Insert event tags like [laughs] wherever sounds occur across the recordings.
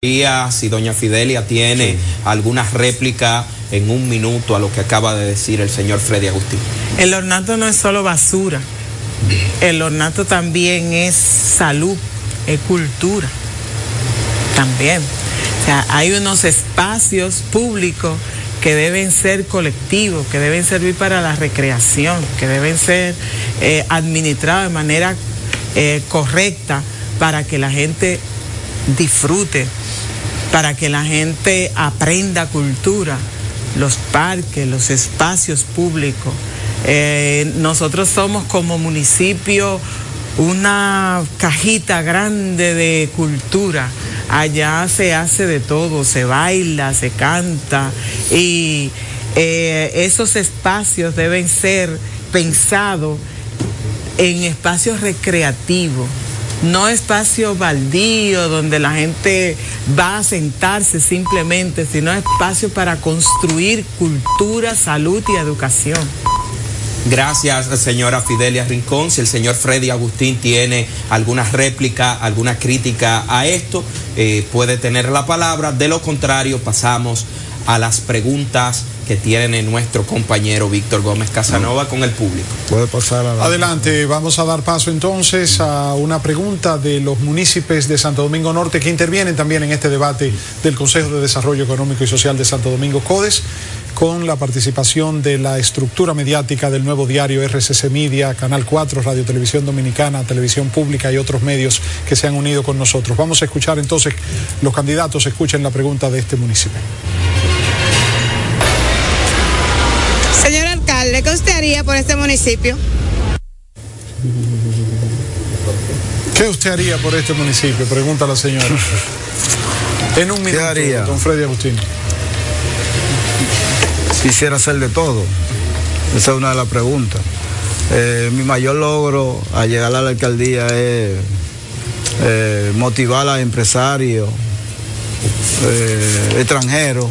si doña Fidelia tiene alguna réplica en un minuto a lo que acaba de decir el señor Freddy Agustín. El ornato no es solo basura, el ornato también es salud, es cultura, también. O sea, hay unos espacios públicos que deben ser colectivos, que deben servir para la recreación, que deben ser eh, administrados de manera eh, correcta para que la gente disfrute para que la gente aprenda cultura, los parques, los espacios públicos. Eh, nosotros somos como municipio una cajita grande de cultura. Allá se hace de todo, se baila, se canta y eh, esos espacios deben ser pensados en espacios recreativos no espacio baldío donde la gente va a sentarse simplemente, sino espacio para construir cultura, salud y educación. Gracias, señora Fidelia Rincón. Si el señor Freddy Agustín tiene alguna réplica, alguna crítica a esto, eh, puede tener la palabra. De lo contrario, pasamos a las preguntas que tiene nuestro compañero Víctor Gómez Casanova con el público. Puede pasar Adelante, vamos a dar paso entonces a una pregunta de los municipios de Santo Domingo Norte que intervienen también en este debate del Consejo de Desarrollo Económico y Social de Santo Domingo CODES con la participación de la estructura mediática del nuevo diario RCC Media, Canal 4, Radio Televisión Dominicana, Televisión Pública y otros medios que se han unido con nosotros. Vamos a escuchar entonces, los candidatos escuchen la pregunta de este municipio. ¿Qué usted haría por este municipio? ¿Qué usted haría por este municipio? Pregunta la señora. En un minuto, haría? don Freddy Agustín. Quisiera hacer de todo. Esa es una de las preguntas. Eh, mi mayor logro al llegar a la alcaldía es eh, motivar a empresarios eh, extranjeros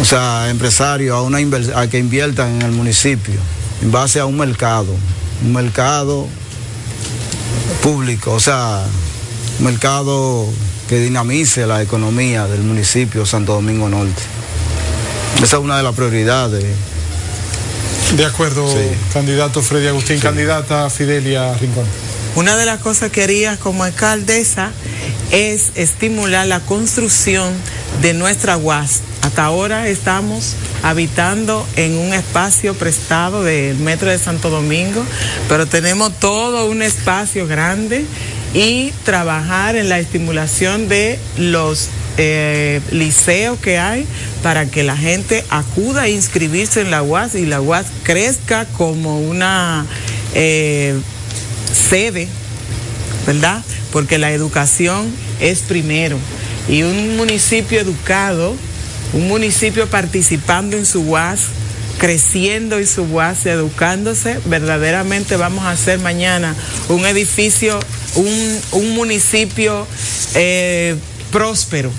o sea, empresarios a, una a que inviertan en el municipio en base a un mercado, un mercado público, o sea, un mercado que dinamice la economía del municipio Santo Domingo Norte. Esa es una de las prioridades. De acuerdo, candidato Freddy Agustín, candidata Fidelia Rincón. Una de las cosas que haría como alcaldesa es estimular la construcción de nuestra UAS. Hasta ahora estamos habitando en un espacio prestado del Metro de Santo Domingo, pero tenemos todo un espacio grande y trabajar en la estimulación de los eh, liceos que hay para que la gente acuda a inscribirse en la UAS y la UAS crezca como una eh, sede, ¿verdad? Porque la educación es primero. Y un municipio educado, un municipio participando en su UAS, creciendo en su UAS, educándose, verdaderamente vamos a hacer mañana un edificio, un, municipio eh, próspero.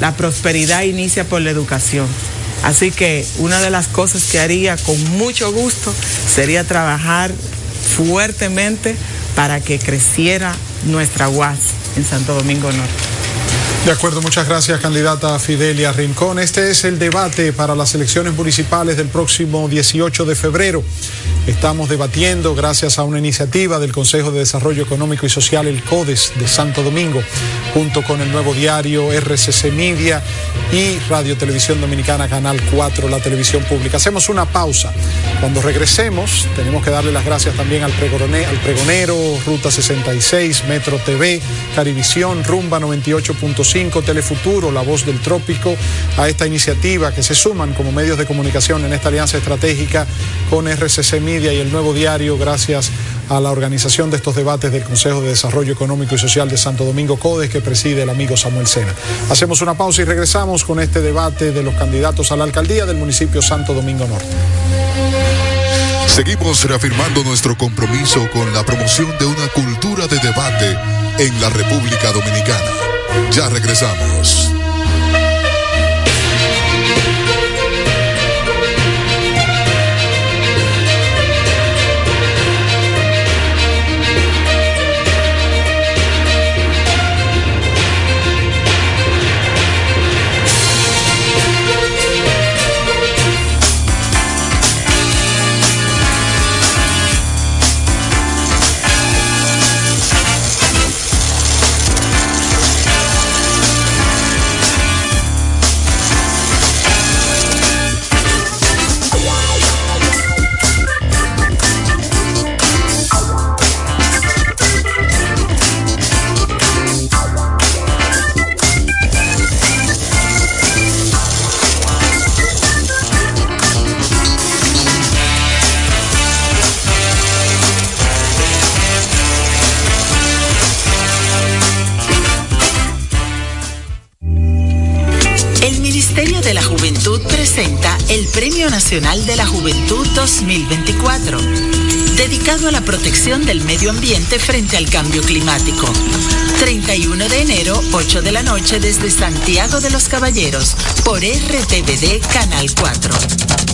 La prosperidad inicia por la educación. Así que una de las cosas que haría con mucho gusto sería trabajar fuertemente para que creciera nuestra UAS en Santo Domingo Norte. De acuerdo, muchas gracias, candidata Fidelia Rincón. Este es el debate para las elecciones municipales del próximo 18 de febrero. Estamos debatiendo gracias a una iniciativa del Consejo de Desarrollo Económico y Social, el CODES de Santo Domingo, junto con el nuevo diario RCC Media y Radio Televisión Dominicana, Canal 4, la televisión pública. Hacemos una pausa. Cuando regresemos, tenemos que darle las gracias también al, al pregonero, Ruta 66, Metro TV, Carivisión, Rumba 98.5, Telefuturo, La Voz del Trópico, a esta iniciativa que se suman como medios de comunicación en esta alianza estratégica con RCC Media y el Nuevo Diario, gracias a la organización de estos debates del Consejo de Desarrollo Económico y Social de Santo Domingo Codes, que preside el amigo Samuel Sena. Hacemos una pausa y regresamos con este debate de los candidatos a la alcaldía del municipio Santo Domingo Norte. Seguimos reafirmando nuestro compromiso con la promoción de una cultura de debate en la República Dominicana. Ya regresamos. El Premio Nacional de la Juventud 2024, dedicado a la protección del medio ambiente frente al cambio climático. 31 de enero, 8 de la noche desde Santiago de los Caballeros, por RTVD Canal 4.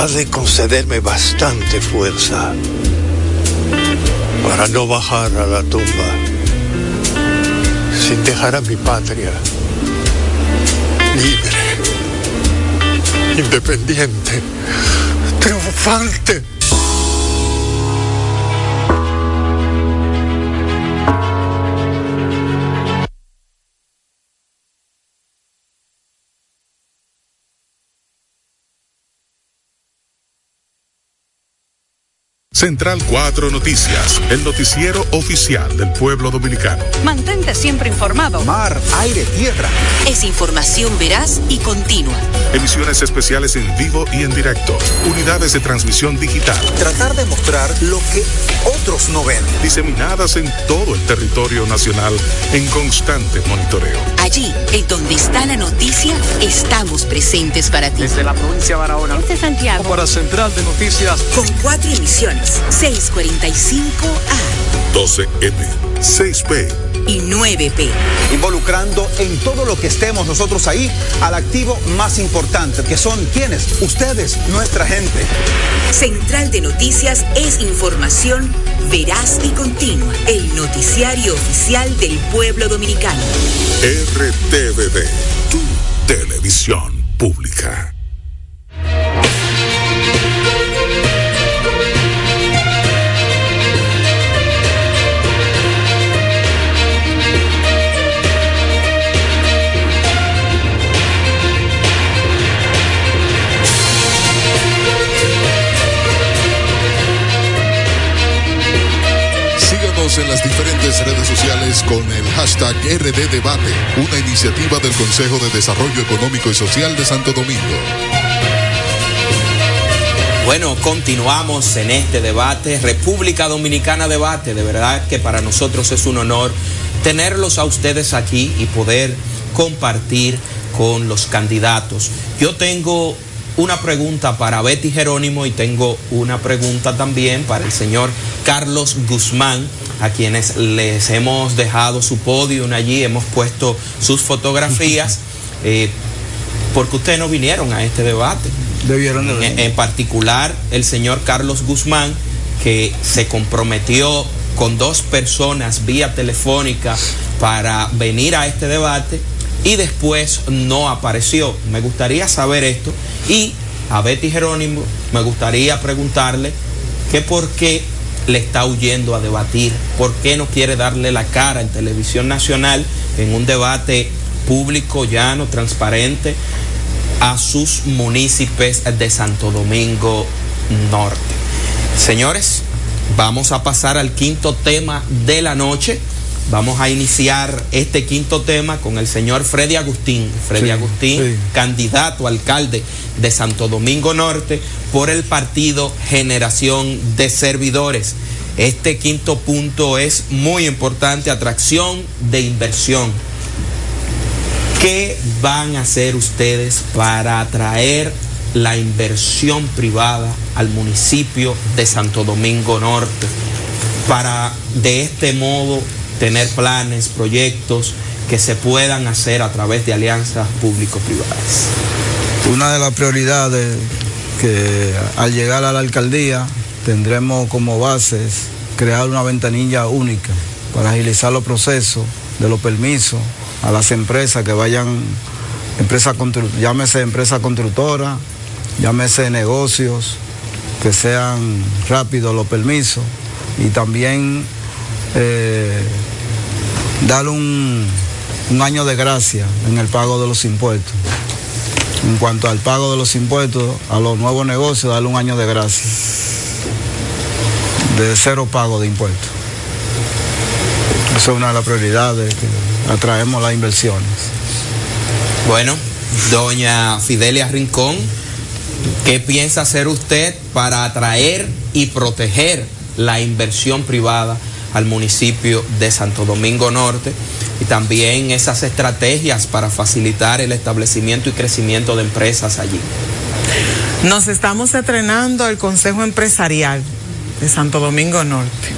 Ha de concederme bastante fuerza para no bajar a la tumba sin dejar a mi patria libre, independiente, triunfante. Central 4 Noticias, el noticiero oficial del pueblo dominicano. Mantente siempre informado. Mar, aire, tierra. Es información veraz y continua. Emisiones especiales en vivo y en directo. Unidades de transmisión digital. Tratar de mostrar lo que otros no ven. Diseminadas en todo el territorio nacional en constante monitoreo. Allí, en donde está la noticia, estamos presentes para ti. Desde la provincia de Barahona. Desde Santiago. Para Central de Noticias. Con cuatro emisiones. 645A. 12M. 6P. Y 9P. Involucrando en todo lo que estemos nosotros ahí al activo más importante, que son quienes, ustedes, nuestra gente. Central de Noticias es información veraz y continua. El noticiario oficial del pueblo dominicano. RTVD, tu televisión pública. En las diferentes redes sociales con el hashtag RD Debate, una iniciativa del Consejo de Desarrollo Económico y Social de Santo Domingo. Bueno, continuamos en este debate, República Dominicana Debate, de verdad que para nosotros es un honor tenerlos a ustedes aquí y poder compartir con los candidatos. Yo tengo una pregunta para Betty Jerónimo y tengo una pregunta también para el señor Carlos Guzmán, a quienes les hemos dejado su podio allí, hemos puesto sus fotografías, [laughs] eh, porque ustedes no vinieron a este debate. Debieron de en, en particular, el señor Carlos Guzmán, que se comprometió con dos personas vía telefónica para venir a este debate y después no apareció. Me gustaría saber esto y a Betty Jerónimo me gustaría preguntarle que por qué le está huyendo a debatir, por qué no quiere darle la cara en televisión nacional en un debate público, llano, transparente a sus municipios de Santo Domingo Norte. Señores, vamos a pasar al quinto tema de la noche. Vamos a iniciar este quinto tema con el señor Freddy Agustín. Freddy Sí, Agustín, sí. candidato a alcalde de Santo Domingo Norte por el partido Generación de Servidores. Este quinto punto es muy importante, atracción de inversión. ¿Qué van a hacer ustedes para atraer la inversión privada al municipio de Santo Domingo Norte? Para de este modo tener planes, proyectos que se puedan hacer a través de alianzas público-privadas. Una de las prioridades que al llegar a la alcaldía tendremos como bases crear una ventanilla única para agilizar los procesos de los permisos a las empresas que vayan, empresa llámese empresa constructora, llámese negocios, que sean rápidos los permisos y también eh, dar un, un año de gracia en el pago de los impuestos. En cuanto al pago de los impuestos a los nuevos negocios, darle un año de gracia de cero pago de impuestos. Esa es una de las prioridades atraemos las inversiones. Bueno, doña Fidelia Rincón, ¿qué piensa hacer usted para atraer y proteger la inversión privada al municipio de Santo Domingo Norte? y también esas estrategias para facilitar el establecimiento y crecimiento de empresas allí. Nos estamos estrenando el Consejo Empresarial de Santo Domingo Norte,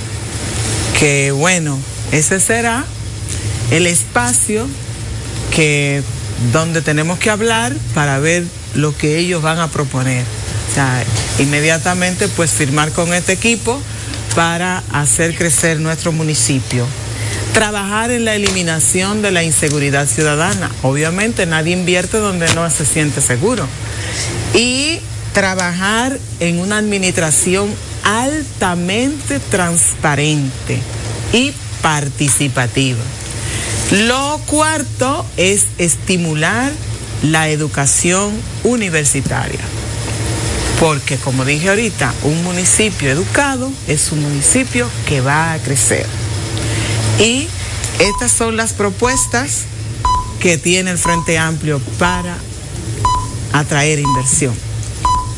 que bueno, ese será el espacio que donde tenemos que hablar para ver lo que ellos van a proponer. O sea, inmediatamente pues firmar con este equipo para hacer crecer nuestro municipio trabajar en la eliminación de la inseguridad ciudadana. Obviamente nadie invierte donde no se siente seguro. Y trabajar en una administración altamente transparente y participativa. Lo cuarto es estimular la educación universitaria. Porque como dije ahorita, un municipio educado es un municipio que va a crecer. Y estas son las propuestas que tiene el Frente Amplio para atraer inversión.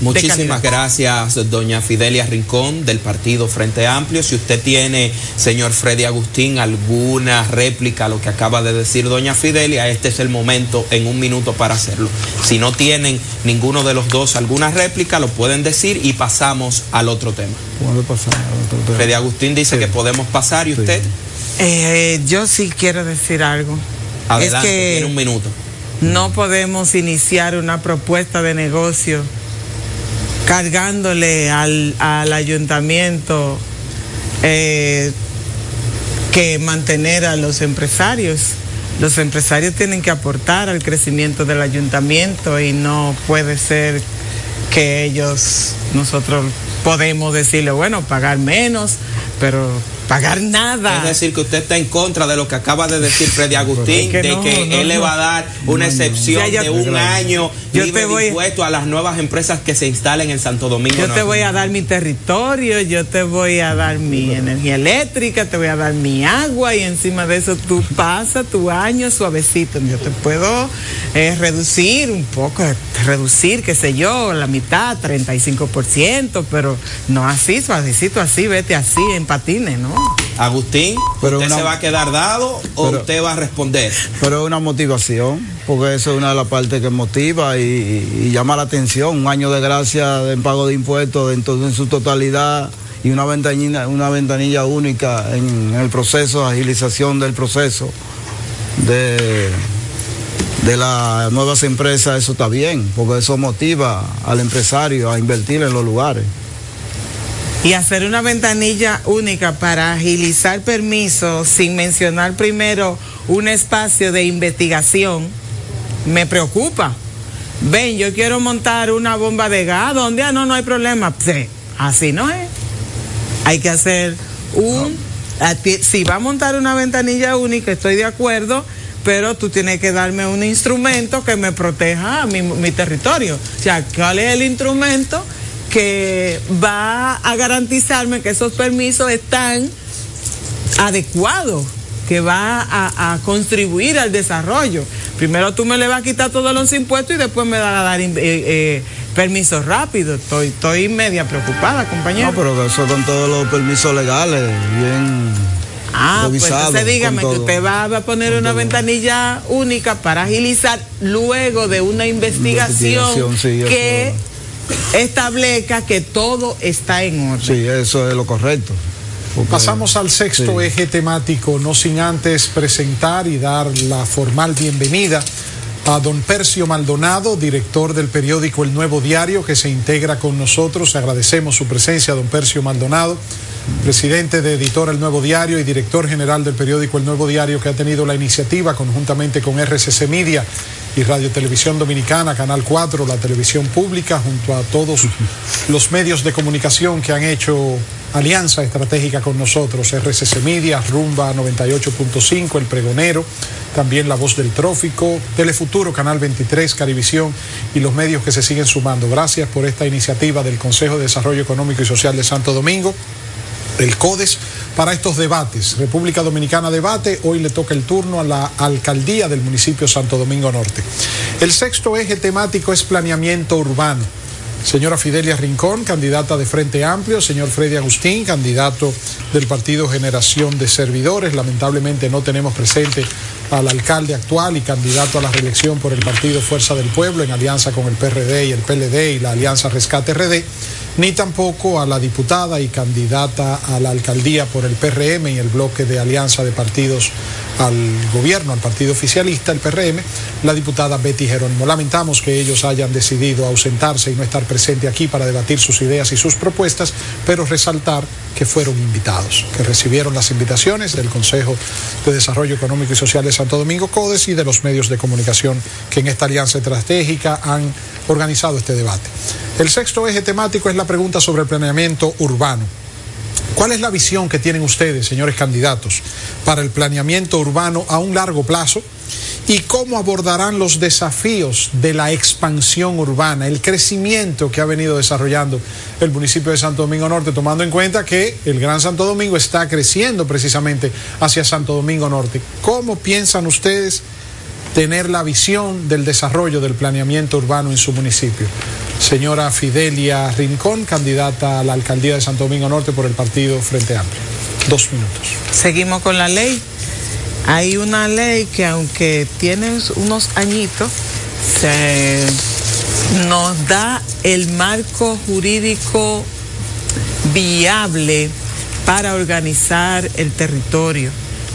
Muchísimas gracias, doña Fidelia Rincón, del partido Frente Amplio. Si usted tiene, señor Freddy Agustín, alguna réplica a lo que acaba de decir doña Fidelia, este es el momento en un minuto para hacerlo. Si no tienen ninguno de los dos alguna réplica, lo pueden decir y pasamos al otro tema. pasar al otro tema? Freddy Agustín dice que podemos pasar y usted. Eh, yo sí quiero decir algo. Adelante, tiene un minuto. No podemos iniciar una propuesta de negocio cargándole al, ayuntamiento eh, que mantener a los empresarios. Los empresarios tienen que aportar al crecimiento del ayuntamiento y no puede ser que ellos, nosotros podemos decirle, bueno, pagar menos, pero pagar nada. Es decir, que usted está en contra de lo que acaba de decir Freddy Agustín, de que él le va a dar una excepción de un año yo te voy impuesto a las nuevas empresas que se instalen en Santo Domingo. Yo te voy a dar mi territorio, yo te voy a dar mi energía eléctrica, te voy a dar mi agua y encima de eso tú pasas tu año suavecito. Yo te puedo eh, reducir un poco, reducir, qué sé yo, la mitad, 35%, pero no así, suavecito así, vete así en patines, ¿no? Agustín, ¿usted se va a quedar dado o usted va a responder? Pero es una motivación, porque eso es una de las partes que motiva y, llama la atención. Un año de gracia en pago de impuestos en, su totalidad y una ventanilla, una ventanilla única en, el proceso, agilización del proceso de, de las nuevas empresas, eso está bien, porque eso motiva al empresario a invertir en los lugares y hacer una ventanilla única para agilizar permisos sin mencionar primero un espacio de investigación, me preocupa. Ven, yo quiero montar una bomba de gas, donde ah, no, no hay problema. Sí, así no es. Hay que hacer un... Si va a montar una ventanilla única, estoy de acuerdo, pero tú tienes que darme un instrumento que me proteja mi, mi territorio. O sea, ¿cuál es el instrumento? Que va a garantizarme que esos permisos están adecuados, que va a, contribuir al desarrollo. Primero tú me le vas a quitar todos los impuestos y después me vas a dar eh, eh, permisos rápidos. Estoy, estoy media preocupada, compañero. No, pero eso con todos los permisos legales, bien. Ah, pues entonces dígame que usted va a poner una ventanilla única para agilizar luego de una investigación, que establezca que todo está en orden. Sí, eso es lo correcto. Pasamos al sexto eje temático, no sin antes presentar y dar la formal bienvenida a don Percio Maldonado, director del periódico El Nuevo Diario, que se integra con nosotros. Agradecemos su presencia, don Percio Maldonado. Presidente de Editor El Nuevo Diario y director general del periódico El Nuevo Diario, que ha tenido la iniciativa conjuntamente con RCC Media y Radio Televisión Dominicana, Canal 4, la televisión pública, junto a todos los medios de comunicación que han hecho alianza estratégica con nosotros, RCC Media, Rumba 98.5, El Pregonero, también La Voz del Trófico, Telefuturo, Canal 23, Carivisión y los medios que se siguen sumando. Gracias por esta iniciativa del Consejo de Desarrollo Económico y Social de Santo Domingo el CODES para estos debates. República Dominicana debate, hoy le toca el turno a la alcaldía del municipio Santo Domingo Norte. El sexto eje temático es planeamiento urbano. Señora Fidelia Rincón, candidata de Frente Amplio, señor Freddy Agustín, candidato del partido Generación de Servidores. Lamentablemente no tenemos presente al alcalde actual y candidato a la reelección por el partido Fuerza del Pueblo en alianza con el PRD y el PLD y la alianza Rescate RD ni tampoco a la diputada y candidata a la alcaldía por el PRM y el bloque de alianza de partidos al gobierno, al partido oficialista, el PRM, la diputada Betty Jerónimo. Lamentamos que ellos hayan decidido ausentarse y no estar presente aquí para debatir sus ideas y sus propuestas, pero resaltar que fueron invitados, que recibieron las invitaciones del Consejo de Desarrollo Económico y Social de Santo Domingo CODES y de los medios de comunicación que en esta alianza estratégica han organizado este debate. El sexto eje temático es la pregunta sobre el planeamiento urbano. ¿Cuál es la visión que tienen ustedes, señores candidatos, para el planeamiento urbano a un largo plazo? ¿Y cómo abordarán los desafíos de la expansión urbana, el crecimiento que ha venido desarrollando el municipio de Santo Domingo Norte, tomando en cuenta que el Gran Santo Domingo está creciendo precisamente hacia Santo Domingo Norte? ¿Cómo piensan ustedes tener la visión del desarrollo del planeamiento urbano en su municipio. Señora Fidelia Rincón, candidata a la alcaldía de Santo Domingo Norte por el partido Frente Amplio. Dos minutos. Seguimos con la ley. Hay una ley que aunque tiene unos añitos, nos da el marco jurídico viable para organizar el territorio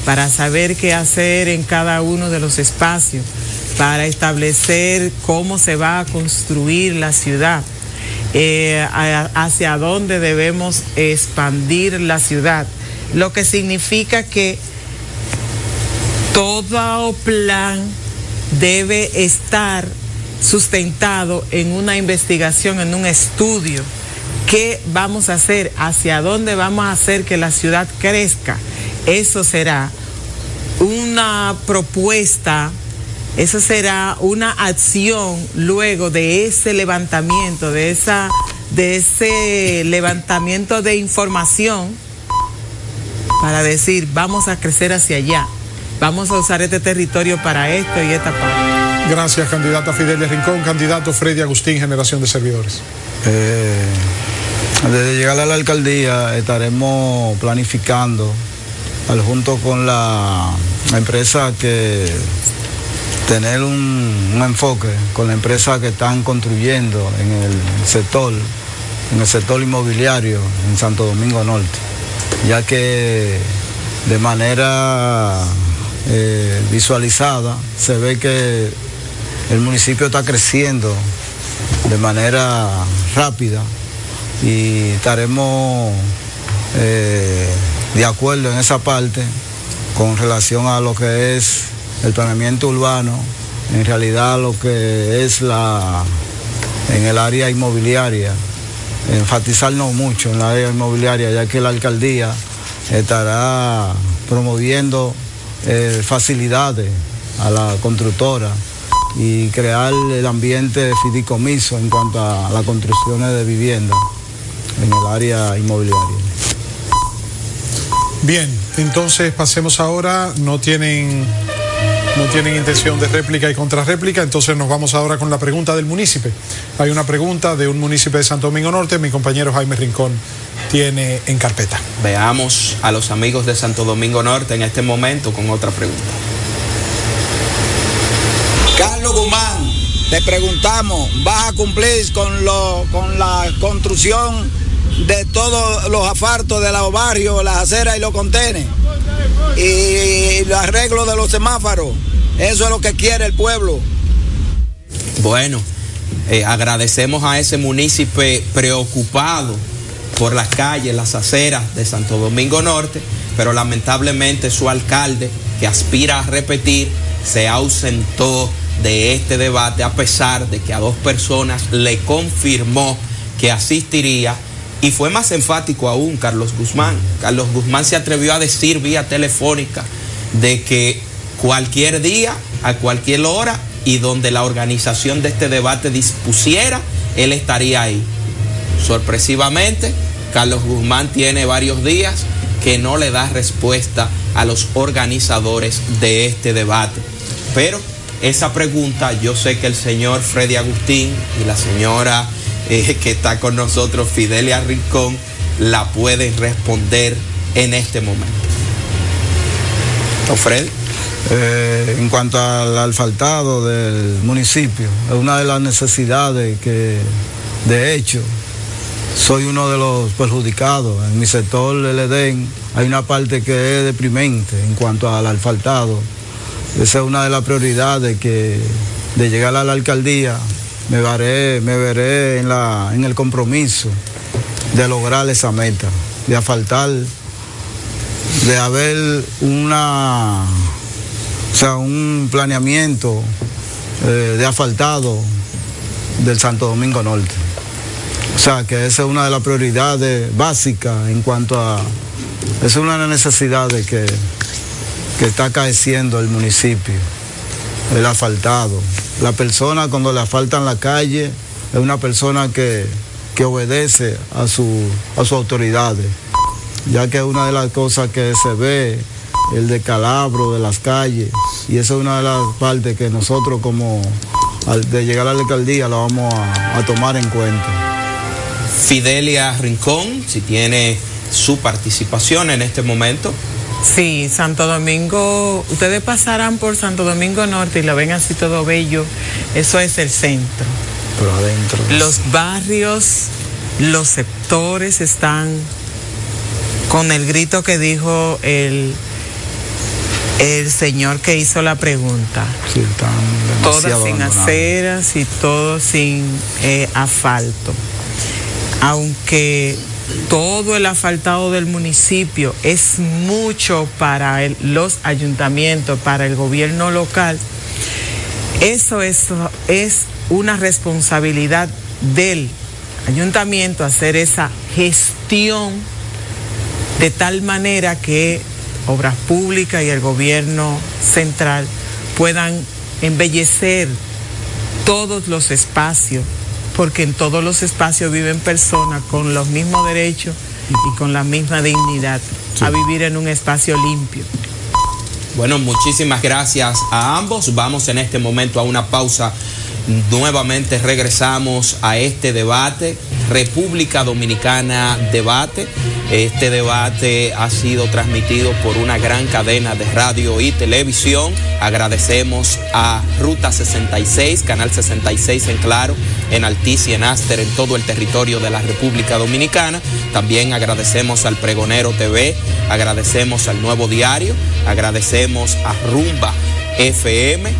para saber qué hacer en cada uno de los espacios, para establecer cómo se va a construir la ciudad, eh, hacia dónde debemos expandir la ciudad, lo que significa que todo plan debe estar sustentado en una investigación, en un estudio. ¿Qué vamos a hacer? ¿Hacia dónde vamos a hacer que la ciudad crezca? Eso será una propuesta, eso será una acción luego de ese levantamiento, de esa de ese levantamiento de información para decir, vamos a crecer hacia allá. Vamos a usar este territorio para esto y esta parte. Gracias, candidata Fidelia Rincón, candidato Freddy Agustín, Generación de Servidores. Eh, desde llegar a la alcaldía estaremos planificando junto con la, empresa que tener un, enfoque con la empresa que están construyendo en el sector, en el sector inmobiliario en Santo Domingo Norte, ya que de manera eh, visualizada se ve que el municipio está creciendo de manera rápida y estaremos eh, de acuerdo en esa parte con relación a lo que es el planeamiento urbano, en realidad lo que es la en el área inmobiliaria, enfatizarnos mucho en la área inmobiliaria, ya que la alcaldía estará promoviendo eh, facilidades a la constructora y crear el ambiente de fideicomiso en cuanto a las construcciones de vivienda en el área inmobiliaria. Bien, entonces pasemos ahora, no tienen, no tienen intención de réplica y contrarréplica, entonces nos vamos ahora con la pregunta del municipio. Hay una pregunta de un municipio de Santo Domingo Norte, mi compañero Jaime Rincón tiene en carpeta. Veamos a los amigos de Santo Domingo Norte en este momento con otra pregunta. Carlos Guzmán, te preguntamos, ¿vas a cumplir con, lo, con la construcción de todos los asfaltos de los barrios, las aceras y los contenes. Y el arreglo de los semáforos. Eso es lo que quiere el pueblo. Bueno, eh, agradecemos a ese municipio preocupado por las calles, las aceras de Santo Domingo Norte, pero lamentablemente su alcalde, que aspira a repetir, se ausentó de este debate a pesar de que a dos personas le confirmó que asistiría y fue más enfático aún Carlos Guzmán. Carlos Guzmán se atrevió a decir vía telefónica de que cualquier día, a cualquier hora y donde la organización de este debate dispusiera, él estaría ahí. Sorpresivamente, Carlos Guzmán tiene varios días que no le da respuesta a los organizadores de este debate. Pero esa pregunta yo sé que el señor Freddy Agustín y la señora eh, que está con nosotros, Fidelia Rincón, la pueden responder en este momento. ¿O Freddy? Eh, en cuanto al asfaltado del municipio, es una de las necesidades que, de hecho, soy uno de los perjudicados. En mi sector, el Edén, hay una parte que es deprimente en cuanto al asfaltado. Esa es una de las prioridades que de llegar a la alcaldía me veré, me veré en, la, en el compromiso de lograr esa meta, de asfaltar, de haber una o sea, un planeamiento eh, de asfaltado del Santo Domingo Norte. O sea, que esa es una de las prioridades básicas en cuanto a... Es una de las necesidades que, que está acaeciendo el municipio, el asfaltado. La persona cuando le asfaltan la calle es una persona que, que obedece a, su, a sus autoridades, ya que es una de las cosas que se ve el decalabro de las calles y esa es una de las partes que nosotros como de llegar a la alcaldía la vamos a tomar en cuenta. Fidelia Rincón, si tiene su participación en este momento. Sí, Santo Domingo, ustedes pasarán por Santo Domingo Norte y lo ven así todo bello, eso es el centro. Pero adentro. Los barrios, los sectores están con el grito que dijo el el señor que hizo la pregunta. Sí, están Todas sin aceras y todo sin eh, asfalto. Aunque todo el asfaltado del municipio es mucho para el- los ayuntamientos, para el gobierno local, eso es, es una responsabilidad del ayuntamiento hacer esa gestión de tal manera que Obras Públicas y el gobierno central puedan embellecer todos los espacios, porque en todos los espacios viven personas con los mismos derechos y con la misma dignidad a vivir en un espacio limpio. Bueno, muchísimas gracias a ambos. Vamos en este momento a una pausa. Nuevamente regresamos a este debate, República Dominicana Debate. Este debate ha sido transmitido por una gran cadena de radio y televisión. Agradecemos a Ruta 66, Canal 66 en Claro, en Altiz y en Aster, en todo el territorio de la República Dominicana. También agradecemos al Pregonero TV, agradecemos al Nuevo Diario, agradecemos a Rumba FM,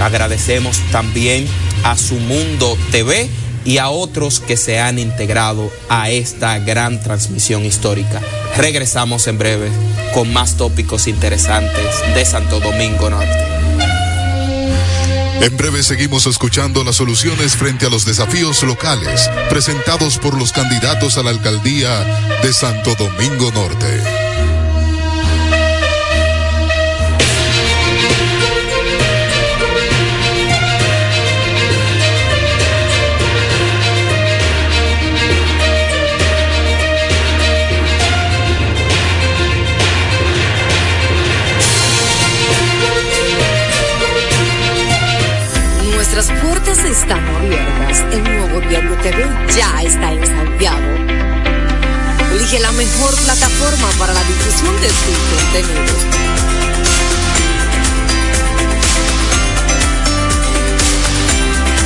agradecemos también a Su Mundo TV y a otros que se han integrado a esta gran transmisión histórica. Regresamos en breve con más tópicos interesantes de Santo Domingo Norte. En breve seguimos escuchando las soluciones frente a los desafíos locales presentados por los candidatos a la alcaldía de Santo Domingo Norte. Están abiertas. El nuevo Diario TV ya está en Santiago. Elige la mejor plataforma para la difusión de tus contenidos.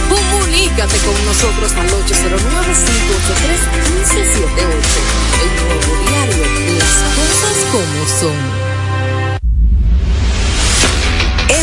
Comunícate con nosotros al 809-583-1578. El nuevo diario, las cosas como son.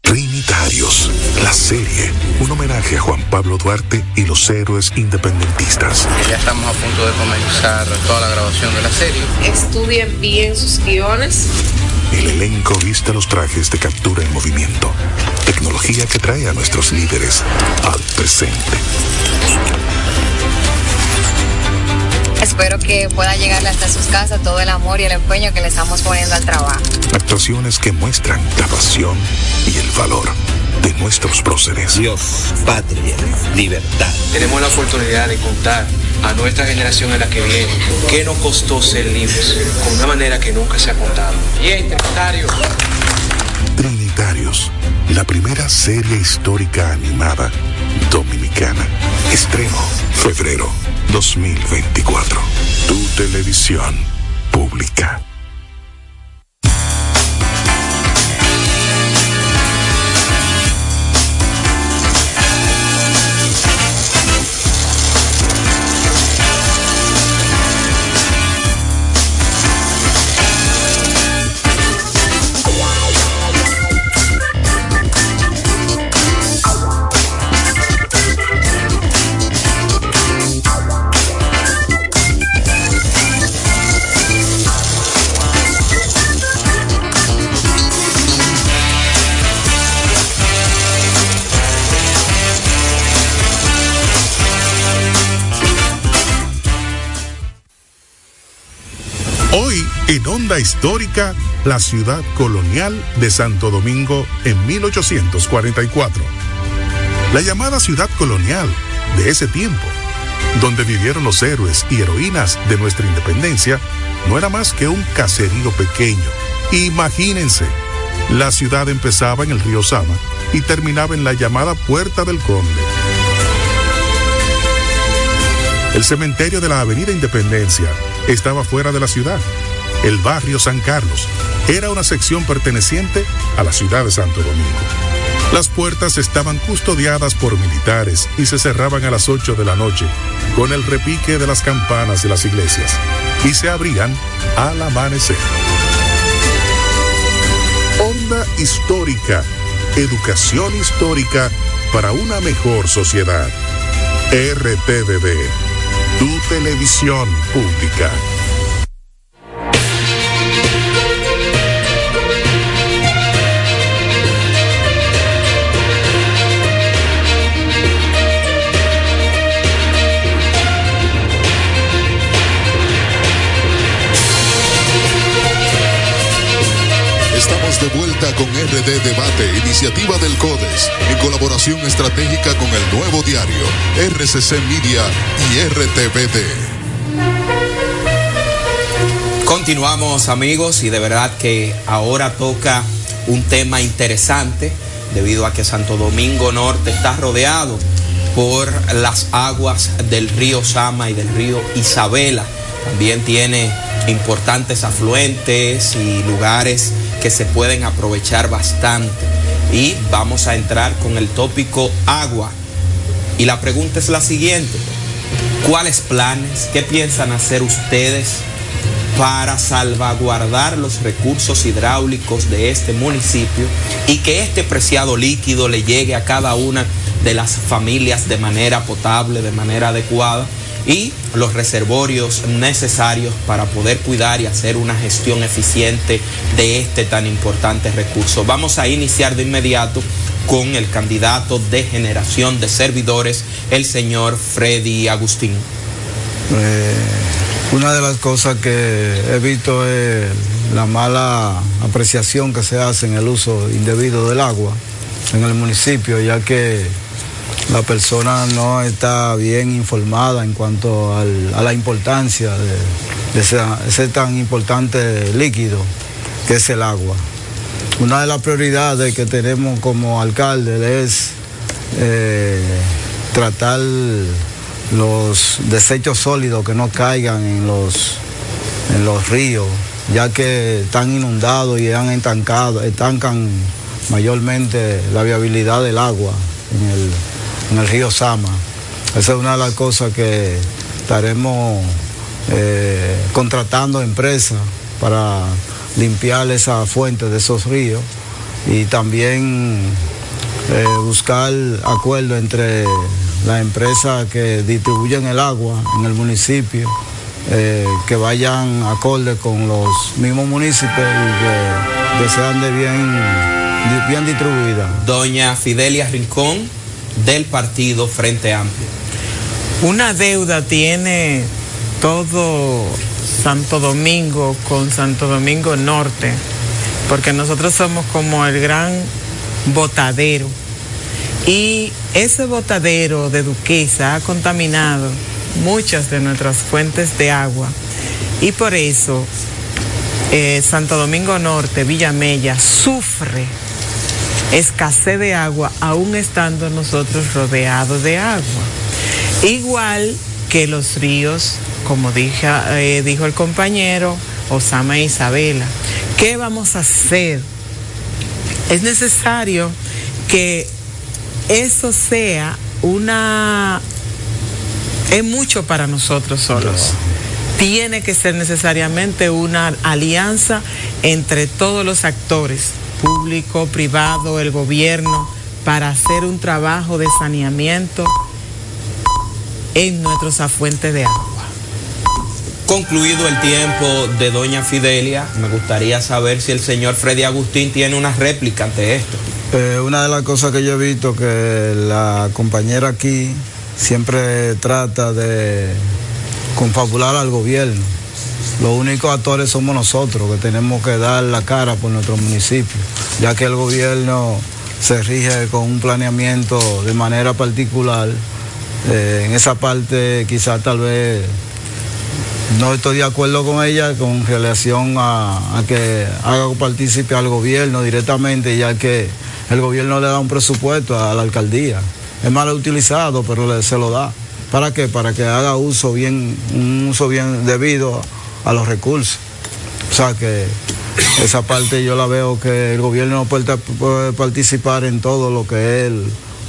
Trinitarios, la serie, un homenaje a Juan Pablo Duarte y los héroes independentistas. Ya estamos a punto de comenzar toda la grabación de la serie. Estudien bien sus guiones. El elenco viste los trajes de captura en movimiento, tecnología que trae a nuestros líderes al presente. Espero que pueda llegarle hasta sus casas todo el amor y el empeño que le estamos poniendo al trabajo. Actuaciones que muestran la pasión y el valor de nuestros próceres. Dios, patria, libertad. Tenemos la oportunidad de contar a nuestra generación en la que viene qué nos costó ser libres, con una manera que nunca se ha contado. Bien, Trinitarios. Trinitarios, la primera serie histórica animada dominicana. Estreno, febrero 2024. Tu televisión pública. En Onda Histórica, la ciudad colonial de Santo Domingo en 1844. La llamada ciudad colonial de ese tiempo, donde vivieron los héroes y heroínas de nuestra independencia, no era más que un caserío pequeño. Imagínense, la ciudad empezaba en el río Sama y terminaba en la llamada Puerta del Conde. El cementerio de la Avenida Independencia estaba fuera de la ciudad. El barrio San Carlos era una sección perteneciente a la ciudad de Santo Domingo. Las puertas estaban custodiadas por militares y se cerraban a las 8 de la noche con el repique de las campanas de las iglesias y se abrían al amanecer. Onda histórica, educación histórica para una mejor sociedad. RTVD, tu televisión pública. Con RD Debate, iniciativa del CODES, en colaboración estratégica con el nuevo diario, RCC Media y RTVD. Continuamos amigos y de verdad que ahora toca un tema interesante debido a que Santo Domingo Norte está rodeado por las aguas del río Sama y del río Isabela. También tiene importantes afluentes y lugares que se pueden aprovechar bastante. Y vamos a entrar con el tópico agua. Y la pregunta es la siguiente. ¿Cuáles planes, qué piensan hacer ustedes para salvaguardar los recursos hidráulicos de este municipio y que este preciado líquido le llegue a cada una de las familias de manera potable, de manera adecuada? Y los reservorios necesarios para poder cuidar y hacer una gestión eficiente de este tan importante recurso. Vamos a iniciar de inmediato con el candidato de generación de servidores, el señor Freddy Agustín. Eh, una de las cosas que he visto es la mala apreciación que se hace en el uso indebido del agua en el municipio, ya que la persona no está bien informada en cuanto a la importancia de, ese, tan importante líquido que es el agua. una de las prioridades que tenemos como alcalde es eh, tratar los desechos sólidos que no caigan en los, en los ríos, ya que están inundados y han estancado, estancan mayormente la viabilidad del agua en el, en el río Sama. Esa es una de las cosas que estaremos eh, contratando empresas para limpiar esa fuente de esos ríos y también eh, buscar acuerdo entre las empresas que distribuyen el agua en el municipio, eh, que vayan acorde con los mismos municipios y que, que sean de bien, bien distribuidas. Doña Fidelia Rincón del partido Frente Amplio. Una deuda tiene todo Santo Domingo con Santo Domingo Norte, porque nosotros somos como el gran botadero. Y ese botadero de Duquesa ha contaminado muchas de nuestras fuentes de agua. Y por eso eh, Santo Domingo Norte, Villamella, sufre escasez de agua, aún estando nosotros rodeados de agua. Igual que los ríos, como dije, eh, dijo el compañero Osama e Isabela. ¿Qué vamos a hacer? Es necesario que eso sea una... Es mucho para nosotros solos. Tiene que ser necesariamente una alianza entre todos los actores, público, privado, el gobierno, para hacer un trabajo de saneamiento en nuestros afuentes de agua. Concluido el tiempo de doña Fidelia, me gustaría saber si el señor Freddy Agustín tiene una réplica ante esto. Eh, una de las cosas que yo he visto que la compañera aquí siempre trata de confabular al gobierno. Los únicos actores somos nosotros que tenemos que dar la cara por nuestro municipio, ya que el gobierno se rige con un planeamiento de manera particular. Eh, en esa parte quizás tal vez no estoy de acuerdo con ella con relación a, a que haga partícipe al gobierno directamente, ya que el gobierno le da un presupuesto a la alcaldía. Es mal utilizado, pero se lo da. ¿Para qué? Para que haga uso bien, un uso bien debido a, los recursos. O sea que esa parte yo la veo que el gobierno no puede, puede participar en todo lo que es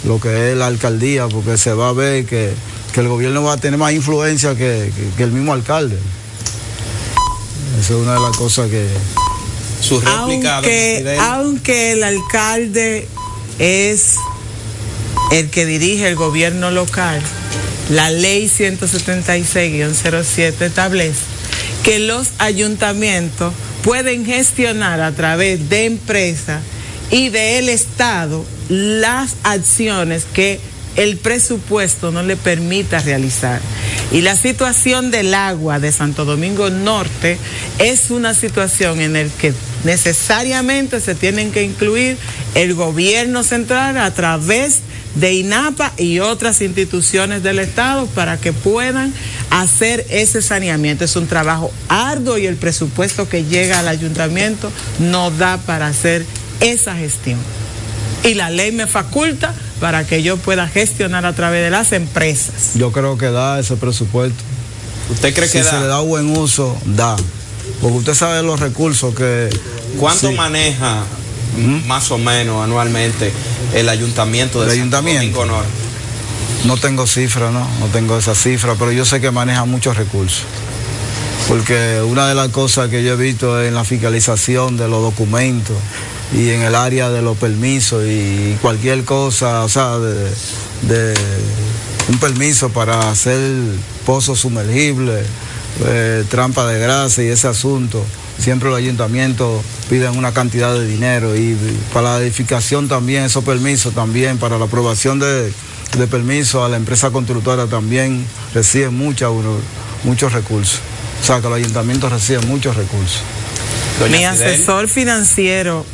lo que es la alcaldía, porque se va a ver que, que el gobierno va a tener más influencia que, que, que el mismo alcalde. Esa es una de las cosas que... Su réplica, aunque, aunque el alcalde es el que dirige el gobierno local, la ley 176-07 establece que los ayuntamientos pueden gestionar a través de empresas y del Estado las acciones que el presupuesto no le permita realizar. Y la situación del agua de Santo Domingo Norte es una situación en la que necesariamente se tienen que incluir el gobierno central a través de INAPA y otras instituciones del Estado para que puedan hacer ese saneamiento. Es un trabajo arduo y el presupuesto que llega al ayuntamiento no da para hacer esa gestión. Y la ley me faculta para que yo pueda gestionar a través de las empresas. Yo creo que da ese presupuesto. ¿Usted cree que si da? se le da buen uso, da. Porque usted sabe los recursos que... ¿Cuánto sí. maneja ¿Mm? más o menos anualmente el ayuntamiento de ¿El ayuntamiento? Domingo Norte? No tengo cifra, ¿no? No tengo esa cifra, pero yo sé que maneja muchos recursos. Porque una de las cosas que yo he visto en la fiscalización de los documentos y en el área de los permisos y cualquier cosa, o sea, de, de un permiso para hacer pozos sumergibles, eh, trampa de grasa y ese asunto, siempre los ayuntamientos piden una cantidad de dinero y para la edificación también, esos permisos también, para la aprobación de, de permisos a la empresa constructora también reciben mucha, muchos recursos. O sea, que los ayuntamientos reciben muchos recursos. Mi asesor financiero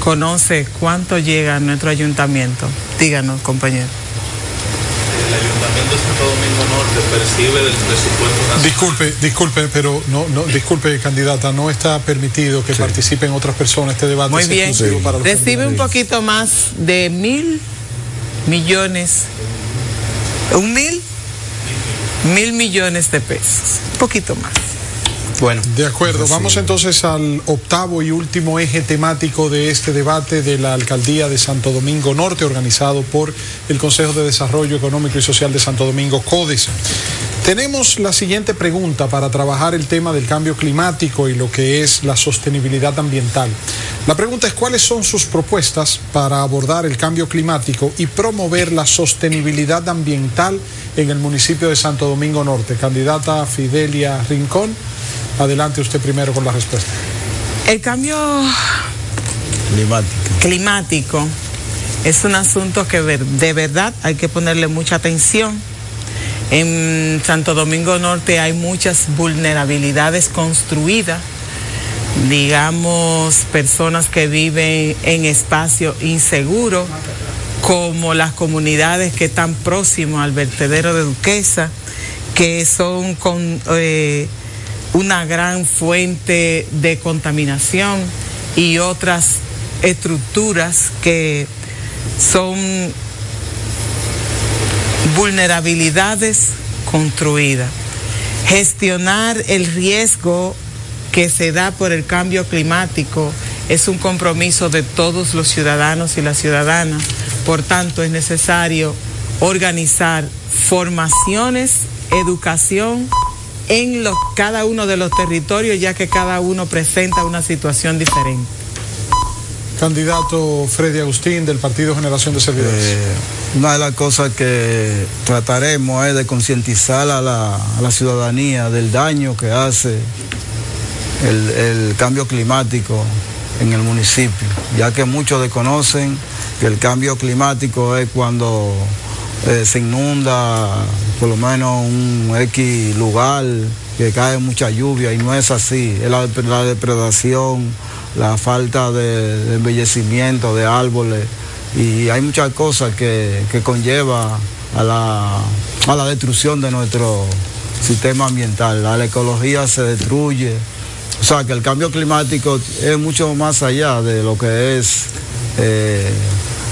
conoce cuánto llega a nuestro ayuntamiento. Díganos, compañero. Ayuntamiento de Santo Domingo Norte percibe del presupuesto nacional. Disculpe, disculpe, pero no, no, disculpe, candidata, no está permitido que participen otras personas. Este debate Muy es bien. para los Recibe un poquito más de mil millones, un mil, mil millones de pesos, un poquito más. Bueno. De acuerdo, vamos entonces al octavo y último eje temático de este debate de la Alcaldía de Santo Domingo Norte, organizado por el Consejo de Desarrollo Económico y Social de Santo Domingo, CODES. Tenemos la siguiente pregunta para trabajar el tema del cambio climático y lo que es la sostenibilidad ambiental. La pregunta es cuáles son sus propuestas para abordar el cambio climático y promover la sostenibilidad ambiental en el municipio de Santo Domingo Norte. Candidata Fidelia Rincón, adelante usted primero con la respuesta. El cambio climático es un asunto que de verdad hay que ponerle mucha atención. En Santo Domingo Norte hay muchas vulnerabilidades construidas, digamos, personas que viven en espacios inseguros, como las comunidades que están próximas al vertedero de Duquesa, que son con, eh, una gran fuente de contaminación y otras estructuras que son vulnerabilidades construidas. Gestionar el riesgo que se da por el cambio climático es un compromiso de todos los ciudadanos y las ciudadanas. Por tanto, es necesario organizar formaciones, educación en los, cada uno de los territorios, ya que cada uno presenta una situación diferente. Candidato Freddy Agustín del Partido Generación de Servidores. Eh, una de las cosas que trataremos es de concientizar a la, a la ciudadanía del daño que hace el, el cambio climático en el municipio, ya que muchos desconocen que el cambio climático es cuando eh, se inunda por lo menos un X lugar, que cae mucha lluvia y no es así, es la, depredación, la falta de, de embellecimiento de árboles y hay muchas cosas que, que conlleva a la, a la destrucción de nuestro sistema ambiental. La ecología se destruye. O sea que el cambio climático es mucho más allá de lo que es eh,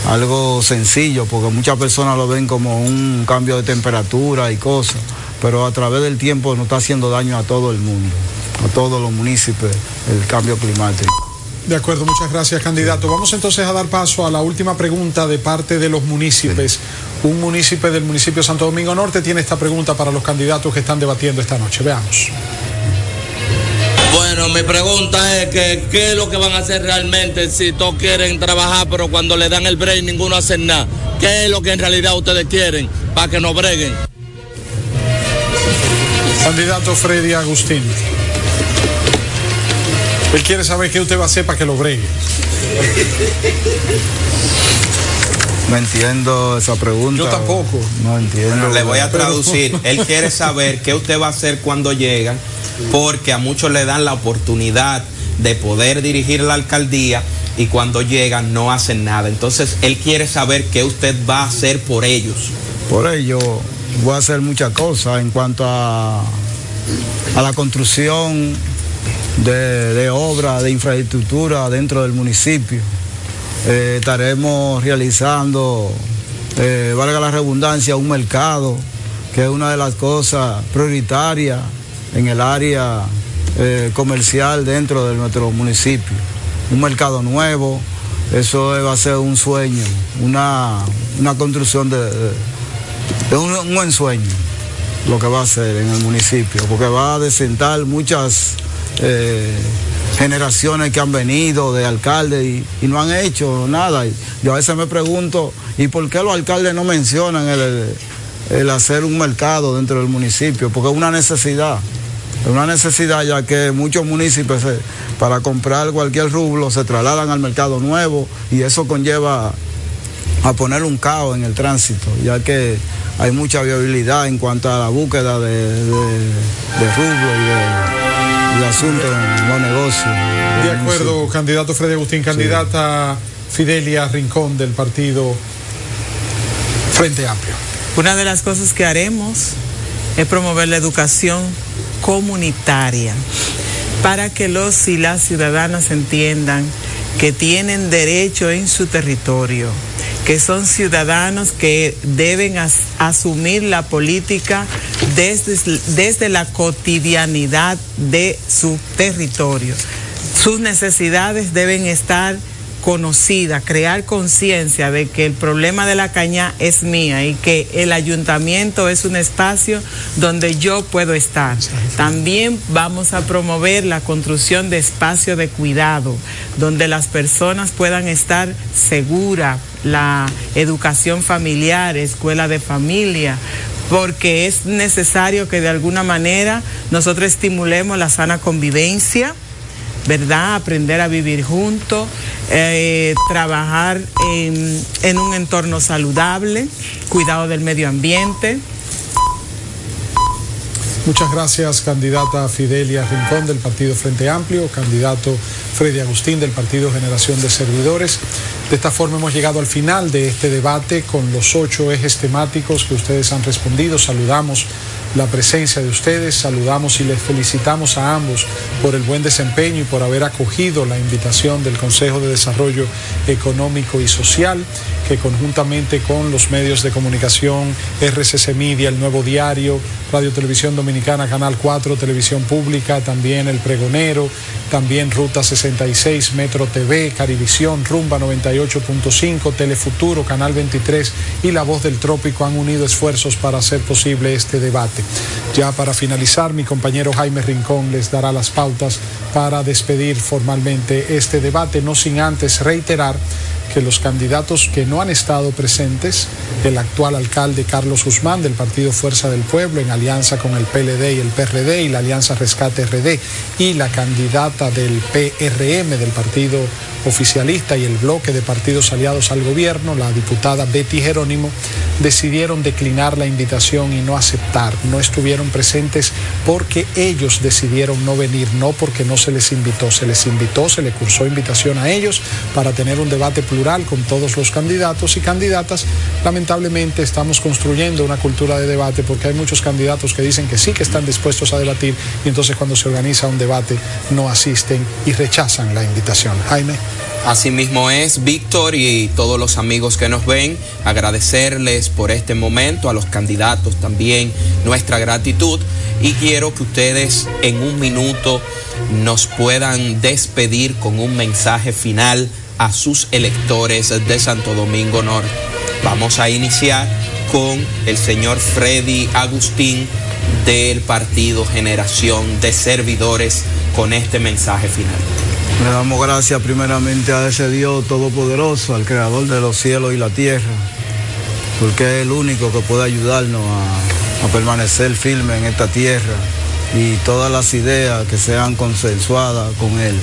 algo sencillo, porque muchas personas lo ven como un cambio de temperatura y cosas, pero a través del tiempo nos está haciendo daño a todo el mundo, a todos los municipios, el cambio climático. De acuerdo, muchas gracias, candidato. Vamos entonces a dar paso a la última pregunta de parte de los municipios. Un municipio del municipio Santo Domingo Norte tiene esta pregunta para los candidatos que están debatiendo esta noche. Veamos. Bueno, mi pregunta es que qué es lo que van a hacer realmente si todos quieren trabajar, pero cuando le dan el break ninguno hace nada. ¿Qué es lo que en realidad ustedes quieren para que nos breguen? Candidato Freddy Agustín. Él quiere saber qué usted va a hacer para que lo bregue. No entiendo esa pregunta. Yo tampoco. No entiendo. Bueno, le voy a traducir. Él quiere saber qué usted va a hacer cuando llegan, porque a muchos le dan la oportunidad de poder dirigir la alcaldía y cuando llegan no hacen nada. Entonces, él quiere saber qué usted va a hacer por ellos. Por ello, voy a hacer muchas cosas en cuanto a, a la construcción de, obras, de infraestructura dentro del municipio. Eh, estaremos realizando, eh, valga la redundancia, un mercado, que es una de las cosas prioritarias en el área eh, comercial dentro de nuestro municipio. Un mercado nuevo, eso va a ser un sueño, una, una construcción de, de- un, buen sueño, lo que va a ser en el municipio, porque va a desentar muchas eh, generaciones que han venido de alcaldes y, no han hecho nada. Yo a veces me pregunto, ¿y por qué los alcaldes no mencionan el hacer un mercado dentro del municipio? Porque es una necesidad. Es una necesidad ya que muchos municipios se- para comprar cualquier rublo se trasladan al mercado nuevo y eso conlleva a poner un caos en el tránsito, ya que hay mucha viabilidad en cuanto a la búsqueda de, de, de rublo y de, de asuntos en los negocios. De acuerdo, candidato Freddy Agustín, candidata Fidelia Rincón del partido Frente Amplio. Una de las cosas que haremos es promover la educación comunitaria para que los y las ciudadanas entiendan que tienen derecho en su territorio, que son ciudadanos que deben as asumir la política desde, desde la cotidianidad de su territorio. Sus necesidades deben estar conocida, crear conciencia de que el problema de la caña es mía y que el ayuntamiento es un espacio donde yo puedo estar. También vamos a promover la construcción de espacios de cuidado, donde las personas puedan estar seguras, la educación familiar, escuela de familia, porque es necesario que de alguna manera nosotros estimulemos la sana convivencia ¿verdad? Aprender a vivir juntos, eh, trabajar en, en un entorno saludable, cuidado del medio ambiente. Muchas gracias, candidata Fidelia Rincón del Partido Frente Amplio, candidato Freddy Agustín del Partido Generación de Servidores. De esta forma hemos llegado al final de este debate con los ocho ejes temáticos que ustedes han respondido. Saludamos la presencia de ustedes. Saludamos y les felicitamos a ambos por el buen desempeño y por haber acogido la invitación del Consejo de Desarrollo Económico y Social, que conjuntamente con los medios de comunicación, RCC Media, El Nuevo Diario, Radio Televisión Dominicana, Canal 4, Televisión Pública, también El Pregonero, también Ruta 66, Metro TV, Carivisión, Rumba 98.5, Telefuturo, Canal 23 y La Voz del Trópico han unido esfuerzos para hacer posible este debate. Ya para finalizar, mi compañero Jaime Rincón les dará las pautas para despedir formalmente este debate, no sin antes reiterar que los candidatos que no han estado presentes, el actual alcalde Carlos Guzmán del Partido Fuerza del Pueblo en alianza con el PLD y el PRD y la Alianza Rescate RD y la candidata del PRM del Partido Oficialista y el bloque de partidos aliados al gobierno, la diputada Betty Jerónimo, decidieron declinar la invitación y no aceptar. No estuvieron presentes porque ellos decidieron no venir, no porque no se les invitó. Se les invitó, se les cursó invitación a ellos para tener un debate plural con todos los candidatos y candidatas. Lamentablemente estamos construyendo una cultura de debate porque hay muchos candidatos que dicen que sí que están dispuestos a debatir y entonces cuando se organiza un debate no asisten y rechazan la invitación. Jaime. Asimismo es, Víctor y todos los amigos que nos ven, agradecerles por este momento, a los candidatos también nuestra gratitud y quiero que ustedes en un minuto nos puedan despedir con un mensaje final a sus electores de Santo Domingo Norte. Vamos a iniciar con el señor Freddy Agustín del partido Generación de Servidores con este mensaje final. Le damos gracias primeramente a ese Dios todopoderoso, al creador de los cielos y la tierra, porque es el único que puede ayudarnos a, a permanecer firme en esta tierra y todas las ideas que sean consensuadas con Él.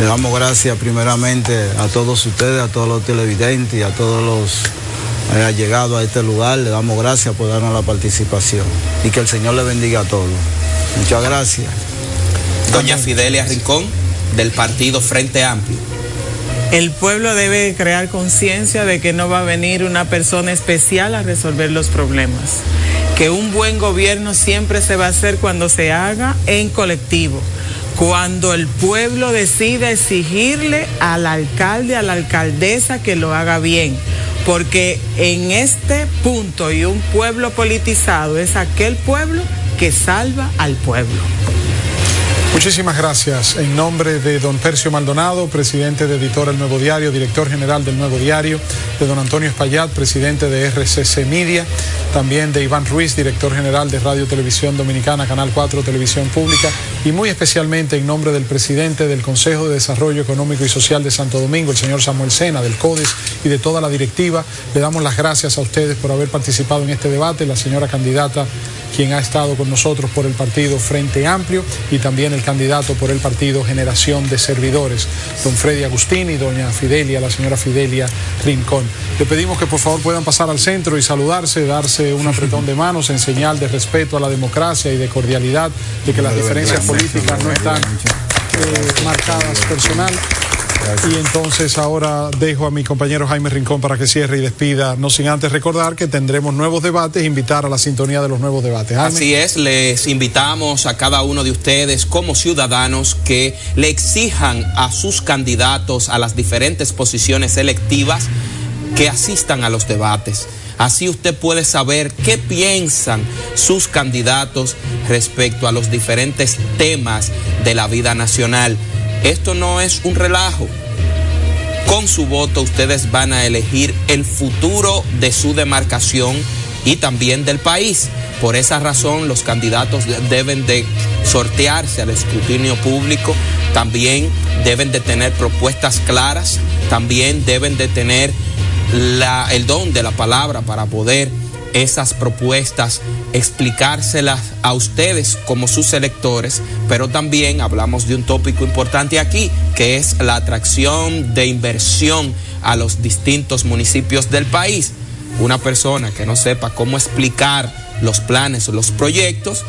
Le damos gracias primeramente a todos ustedes, a todos los televidentes y a todos los eh, allegados a este lugar. Le damos gracias por darnos la participación y que el Señor le bendiga a todos. Muchas gracias. Doña Fidelia Rincón, del partido Frente Amplio. El pueblo debe crear conciencia de que no va a venir una persona especial a resolver los problemas, que un buen gobierno siempre se va a hacer cuando se haga en colectivo, cuando el pueblo decida exigirle al alcalde, a la alcaldesa que lo haga bien, porque en este punto y un pueblo politizado es aquel pueblo que salva al pueblo. Muchísimas gracias. En nombre de don Percio Maldonado, presidente de Editor El Nuevo Diario, director general del Nuevo Diario, de don Antonio Espaillat, presidente de RCC Media, también de Iván Ruiz, director general de Radio Televisión Dominicana, Canal 4 Televisión Pública, y muy especialmente en nombre del presidente del Consejo de Desarrollo Económico y Social de Santo Domingo, el señor Samuel Sena, del CODES y de toda la directiva, le damos las gracias a ustedes por haber participado en este debate, la señora candidata quien ha estado con nosotros por el partido Frente Amplio y también el candidato por el partido Generación de Servidores, don Freddy Agustín y doña Fidelia, la señora Fidelia Rincón. Le pedimos que por favor puedan pasar al centro y saludarse, darse un apretón de manos en señal de respeto a la democracia y de cordialidad, de que las diferencias políticas no están eh, marcadas personal. Y entonces ahora dejo a mi compañero Jaime Rincón para que cierre y despida, no sin antes recordar que tendremos nuevos debates, e invitar a la sintonía de los nuevos debates. Jaime. Así es, les invitamos a cada uno de ustedes como ciudadanos que le exijan a sus candidatos a las diferentes posiciones electivas que asistan a los debates. Así usted puede saber qué piensan sus candidatos respecto a los diferentes temas de la vida nacional. Esto no es un relajo. Con su voto ustedes van a elegir el futuro de su demarcación y también del país. Por esa razón los candidatos deben de sortearse al escrutinio público, también deben de tener propuestas claras, también deben de tener el don de la palabra para poder esas propuestas, explicárselas a ustedes como sus electores, pero también hablamos de un tópico importante aquí, que es la atracción de inversión a los distintos municipios del país. Una persona que no sepa cómo explicar los planes o los proyectos,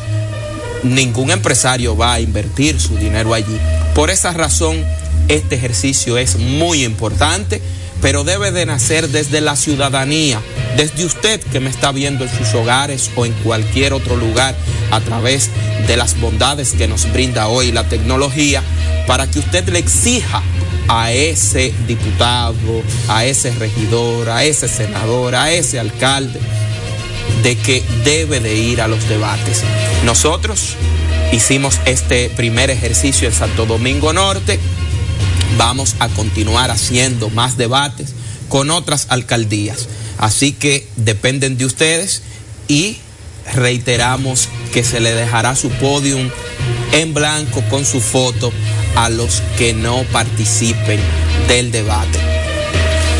ningún empresario va a invertir su dinero allí. Por esa razón, este ejercicio es muy importante pero debe de nacer desde la ciudadanía, desde usted que me está viendo en sus hogares o en cualquier otro lugar a través de las bondades que nos brinda hoy la tecnología, para que usted le exija a ese diputado, a ese regidor, a ese senador, a ese alcalde, de que debe de ir a los debates. Nosotros hicimos este primer ejercicio en Santo Domingo Norte vamos a continuar haciendo más debates con otras alcaldías. Así que dependen de ustedes y reiteramos que se le dejará su podium en blanco con su foto a los que no participen del debate.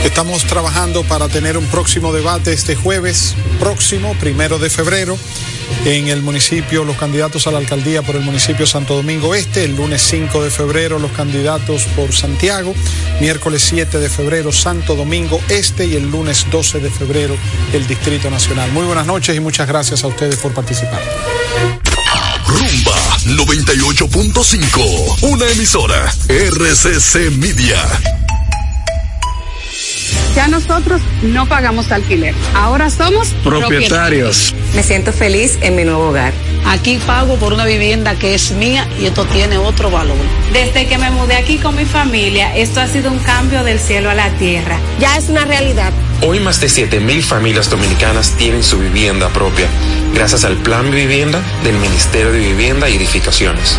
Estamos trabajando para tener un próximo debate este jueves próximo, primero de febrero en el municipio, los candidatos a la alcaldía por el municipio Santo Domingo Este, el lunes 5 de febrero los candidatos por Santiago, miércoles 7 de febrero Santo Domingo Este y el lunes 12 de febrero el Distrito Nacional. Muy buenas noches y muchas gracias a ustedes por participar. Rumba 98.5, una emisora RCC Media. Ya nosotros no pagamos alquiler. Ahora somos propietarios. Me siento feliz en mi nuevo hogar. Aquí pago por una vivienda que es mía y esto tiene otro valor. Desde que me mudé aquí con mi familia, esto ha sido un cambio del cielo a la tierra. Ya es una realidad. Hoy más de 7.000 familias dominicanas tienen su vivienda propia, gracias al Plan Vivienda del Ministerio de Vivienda y Edificaciones.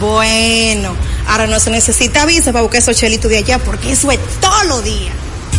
Bueno, ahora no se necesita visa para buscar esos chelitos de allá porque eso es todos los días.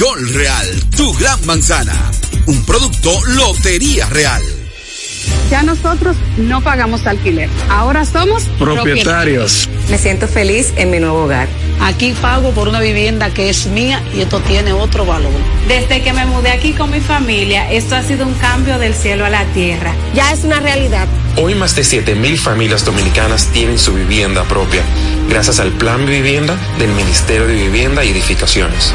Real, tu gran manzana. Un producto Lotería Real. Ya nosotros no pagamos alquiler. Ahora somos propietarios. Me siento feliz en mi nuevo hogar. Aquí pago por una vivienda que es mía y esto tiene otro valor. Desde que me mudé aquí con mi familia, esto ha sido un cambio del cielo a la tierra. Ya es una realidad. Hoy más de 7.000 familias dominicanas tienen su vivienda propia, gracias al Plan Vivienda del Ministerio de Vivienda y Edificaciones.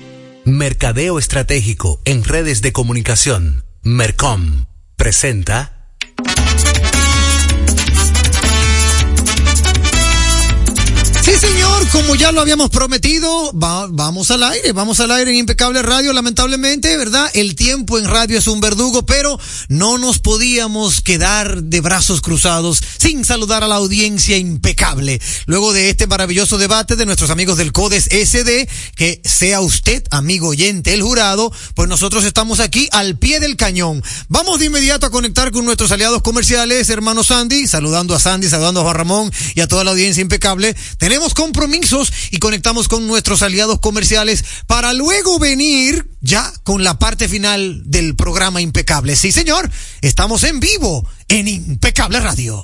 Mercadeo Estratégico en redes de comunicación. Mercom presenta como ya lo habíamos prometido, vamos al aire, vamos al aire en Impecable Radio, lamentablemente, ¿verdad? El tiempo en radio es un verdugo, pero no nos podíamos quedar de brazos cruzados sin saludar a la audiencia impecable. Luego de este maravilloso debate de nuestros amigos del CODES SD, que sea usted, amigo oyente, el jurado, pues nosotros estamos aquí al pie del cañón. Vamos de inmediato a conectar con nuestros aliados comerciales, hermano Sandy, saludando a Sandy, saludando a Juan Ramón y a toda la audiencia impecable tenemos y conectamos con nuestros aliados comerciales para luego venir ya con la parte final del programa Impecable. Sí, señor, estamos en vivo en Impecable Radio.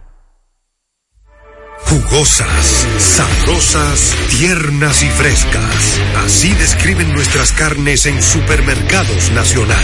Jugosas, sabrosas, tiernas y frescas. Así describen nuestras carnes en supermercados nacional.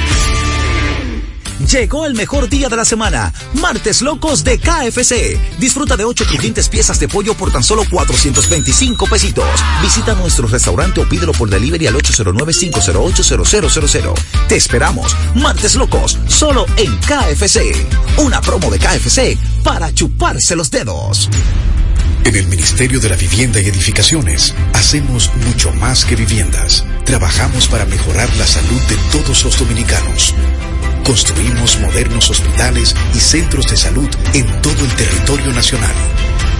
Llegó el mejor día de la semana, Martes Locos de KFC. Disfruta de 8 crujientes piezas de pollo por tan solo 425 pesitos. Visita nuestro restaurante o pídelo por delivery al 809-508-0000. Te esperamos, Martes Locos, solo en KFC. Una promo de KFC para chuparse los dedos. En el Ministerio de la Vivienda y Edificaciones hacemos mucho más que viviendas. Trabajamos para mejorar la salud de todos los dominicanos. Construimos modernos hospitales y centros de salud en todo el territorio nacional,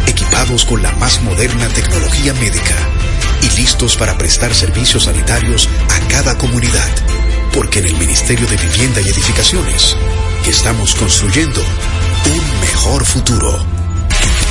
equipados con la más moderna tecnología médica y listos para prestar servicios sanitarios a cada comunidad. Porque en el Ministerio de Vivienda y Edificaciones estamos construyendo un mejor futuro.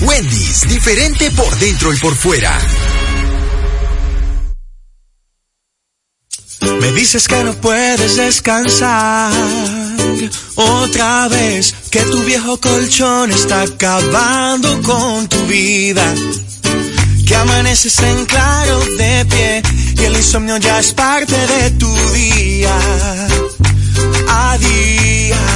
Wendy's, diferente por dentro y por fuera. Me dices que no puedes descansar otra vez, que tu viejo colchón está acabando con tu vida, que amaneces en claro de pie y el insomnio ya es parte de tu día a día.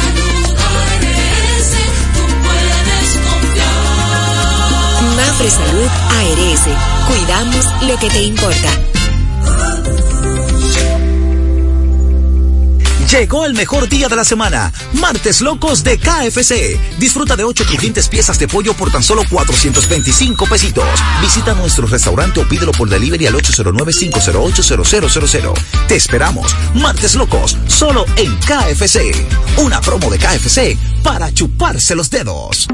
Mafre Salud ARS. Cuidamos lo que te importa. Llegó el mejor día de la semana, Martes Locos de KFC. Disfruta de 8 crujientes piezas de pollo por tan solo 425 pesitos. Visita nuestro restaurante o pídelo por delivery al 809-508-0000. Te esperamos, Martes Locos, solo en KFC. Una promo de KFC para chuparse los dedos.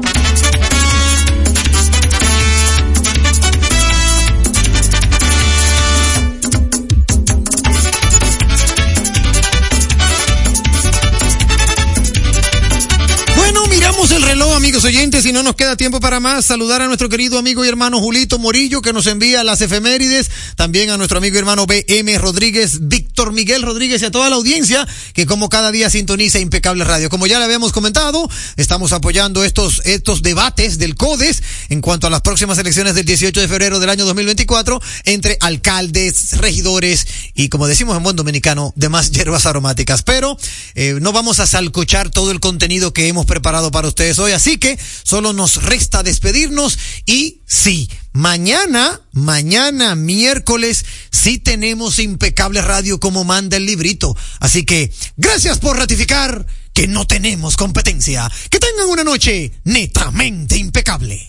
Amigos oyentes, y no nos queda tiempo para más. Saludar a nuestro querido amigo y hermano Julito Morillo, que nos envía las efemérides. También a nuestro amigo y hermano BM Rodríguez, Víctor Miguel Rodríguez y a toda la audiencia que como cada día sintoniza Impecable Radio. Como ya le habíamos comentado, estamos apoyando estos, estos debates del CODES en cuanto a las próximas elecciones del 18 de febrero del año 2024 entre alcaldes, regidores y, como decimos en buen dominicano, demás hierbas aromáticas. Pero eh, no vamos a salcochar todo el contenido que hemos preparado para ustedes hoy, así que solo nos resta despedirnos y sí, mañana, mañana miércoles, sí tenemos impecable radio como manda el librito. Así que gracias por ratificar que no tenemos competencia. Que tengan una noche netamente impecable.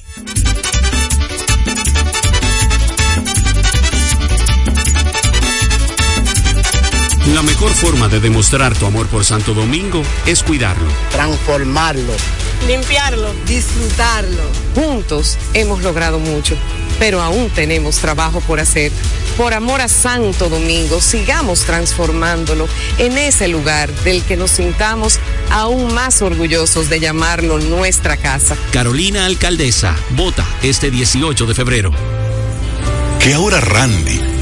La mejor forma de demostrar tu amor por Santo Domingo es cuidarlo. transformarlo, Limpiarlo. Disfrutarlo. Juntos hemos logrado mucho, pero aún tenemos trabajo por hacer. Por amor a Santo Domingo, sigamos transformándolo en ese lugar del que nos sintamos aún más orgullosos de llamarlo nuestra casa. Carolina Alcaldesa, vota este 18 de febrero. Que ahora Randy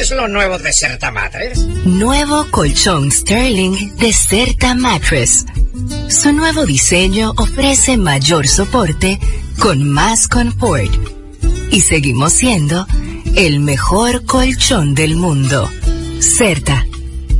¿Qué es lo nuevo de Certa Mattress? Nuevo colchón Sterling de Certa Mattress. Su nuevo diseño ofrece mayor soporte con más confort. Y seguimos siendo el mejor colchón del mundo. Certa.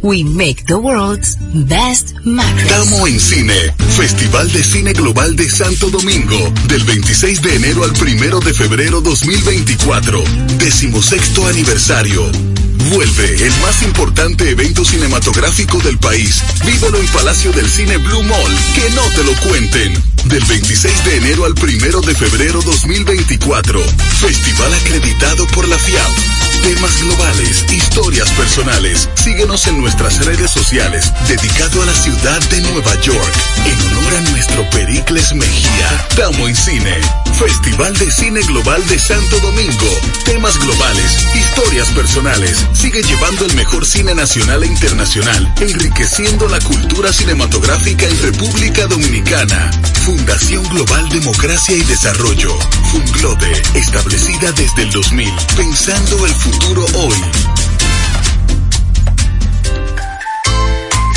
We make the world's best mattress. Tamo en Cine, Festival de Cine Global de Santo Domingo, del 26 de enero al 1 de febrero 2024, decimosexto aniversario. Vuelve el más importante evento cinematográfico del país. Vívelo en Palacio del Cine Blue Mall, que no te lo cuenten. Del 26 de enero al 1 de febrero 2024. Festival acreditado por la FIAP. Temas globales, historias personales. Síguenos en nuestras redes sociales, dedicado a la ciudad de Nueva York, en honor a nuestro Pericles Mejía. Tamo en Cine. Festival de Cine Global de Santo Domingo. Temas globales, historias personales. Sigue llevando el mejor cine nacional e internacional, enriqueciendo la cultura cinematográfica en República Dominicana. Fundación Global Democracia y Desarrollo. Funglode, establecida desde el 2000, pensando el futuro hoy.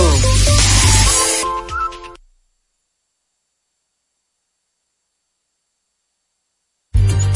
Show.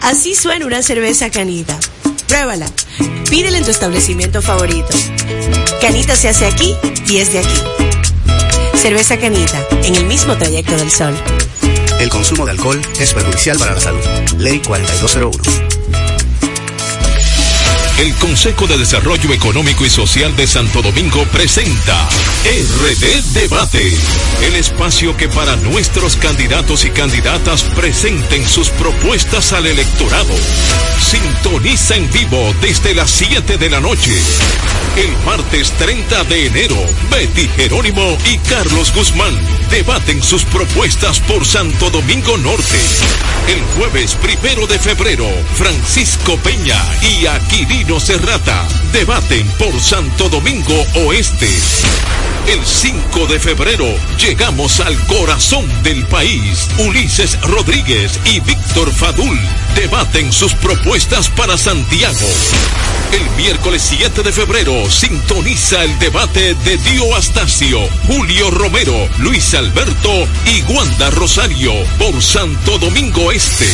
Así suena una cerveza canita. Pruébala. Pídela en tu establecimiento favorito. Canita se hace aquí y es de aquí. Cerveza Canita, en el mismo trayecto del sol. El consumo de alcohol es perjudicial para la salud. Ley 4201. El Consejo de Desarrollo Económico y Social de Santo Domingo presenta RD Debate, el espacio que para nuestros candidatos y candidatas presenten sus propuestas al electorado. Sintoniza en vivo desde las 7 de la noche. El martes 30 de enero, Betty Jerónimo y Carlos Guzmán debaten sus propuestas por Santo Domingo Norte. El jueves primero de febrero, Francisco Peña y Aquilino Serrata debaten por Santo Domingo Oeste. El 5 de febrero llegamos al corazón del país. Ulises Rodríguez y Víctor Fadul debaten sus propuestas para Santiago. El miércoles 7 de febrero sintoniza el debate de Dio Astacio, Julio Romero, Luis Alberto y Wanda Rosario por Santo Domingo Este.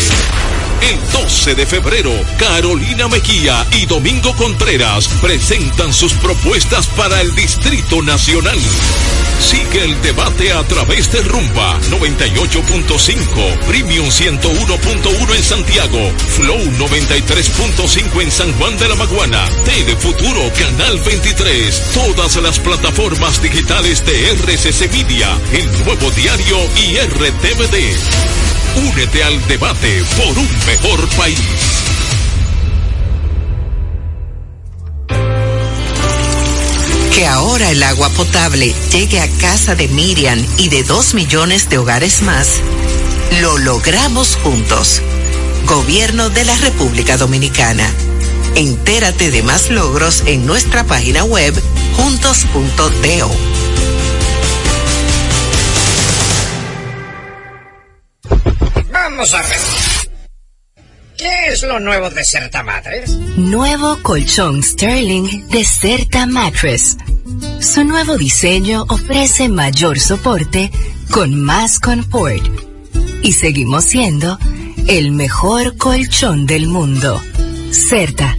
El 12 de febrero, Carolina Mejía y Domingo Contreras presentan sus propuestas para el Distrito Nacional. Sigue el debate a través de Rumba 98.5, Premium 101.1 en Santiago, Flow 93.5 en San Juan de la Maguana, Telefuturo Canal 23, todas las plataformas digitales de RCC Media, el nuevo diario y RTVD. Únete al debate por un mejor país. Que ahora el agua potable llegue a casa de Miriam y de dos millones de hogares más, lo logramos juntos. Gobierno de la República Dominicana. Entérate de más logros en nuestra página web juntos.do. Vamos a ver. ¿Qué es lo nuevo de Certa Mattress? Nuevo colchón Sterling de Certa Mattress. Su nuevo diseño ofrece mayor soporte con más confort. Y seguimos siendo el mejor colchón del mundo. Certa.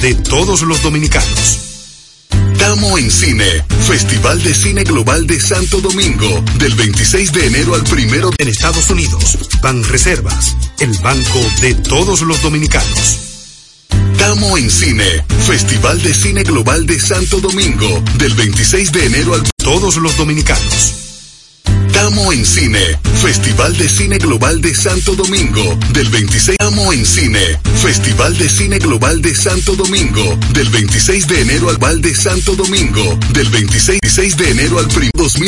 de todos los dominicanos. Tamo en Cine, Festival de Cine Global de Santo Domingo, del 26 de enero al primero en Estados Unidos. Ban Reservas, el banco de todos los dominicanos. Tamo en Cine, Festival de Cine Global de Santo Domingo, del 26 de enero al Todos los dominicanos. Tamo en Cine, Festival de Cine Global de Santo Domingo, del 26 Tamo en Cine, Festival de Cine Global de Santo Domingo, del 26 de enero al Val de Santo Domingo, del 26 de enero al prim 2000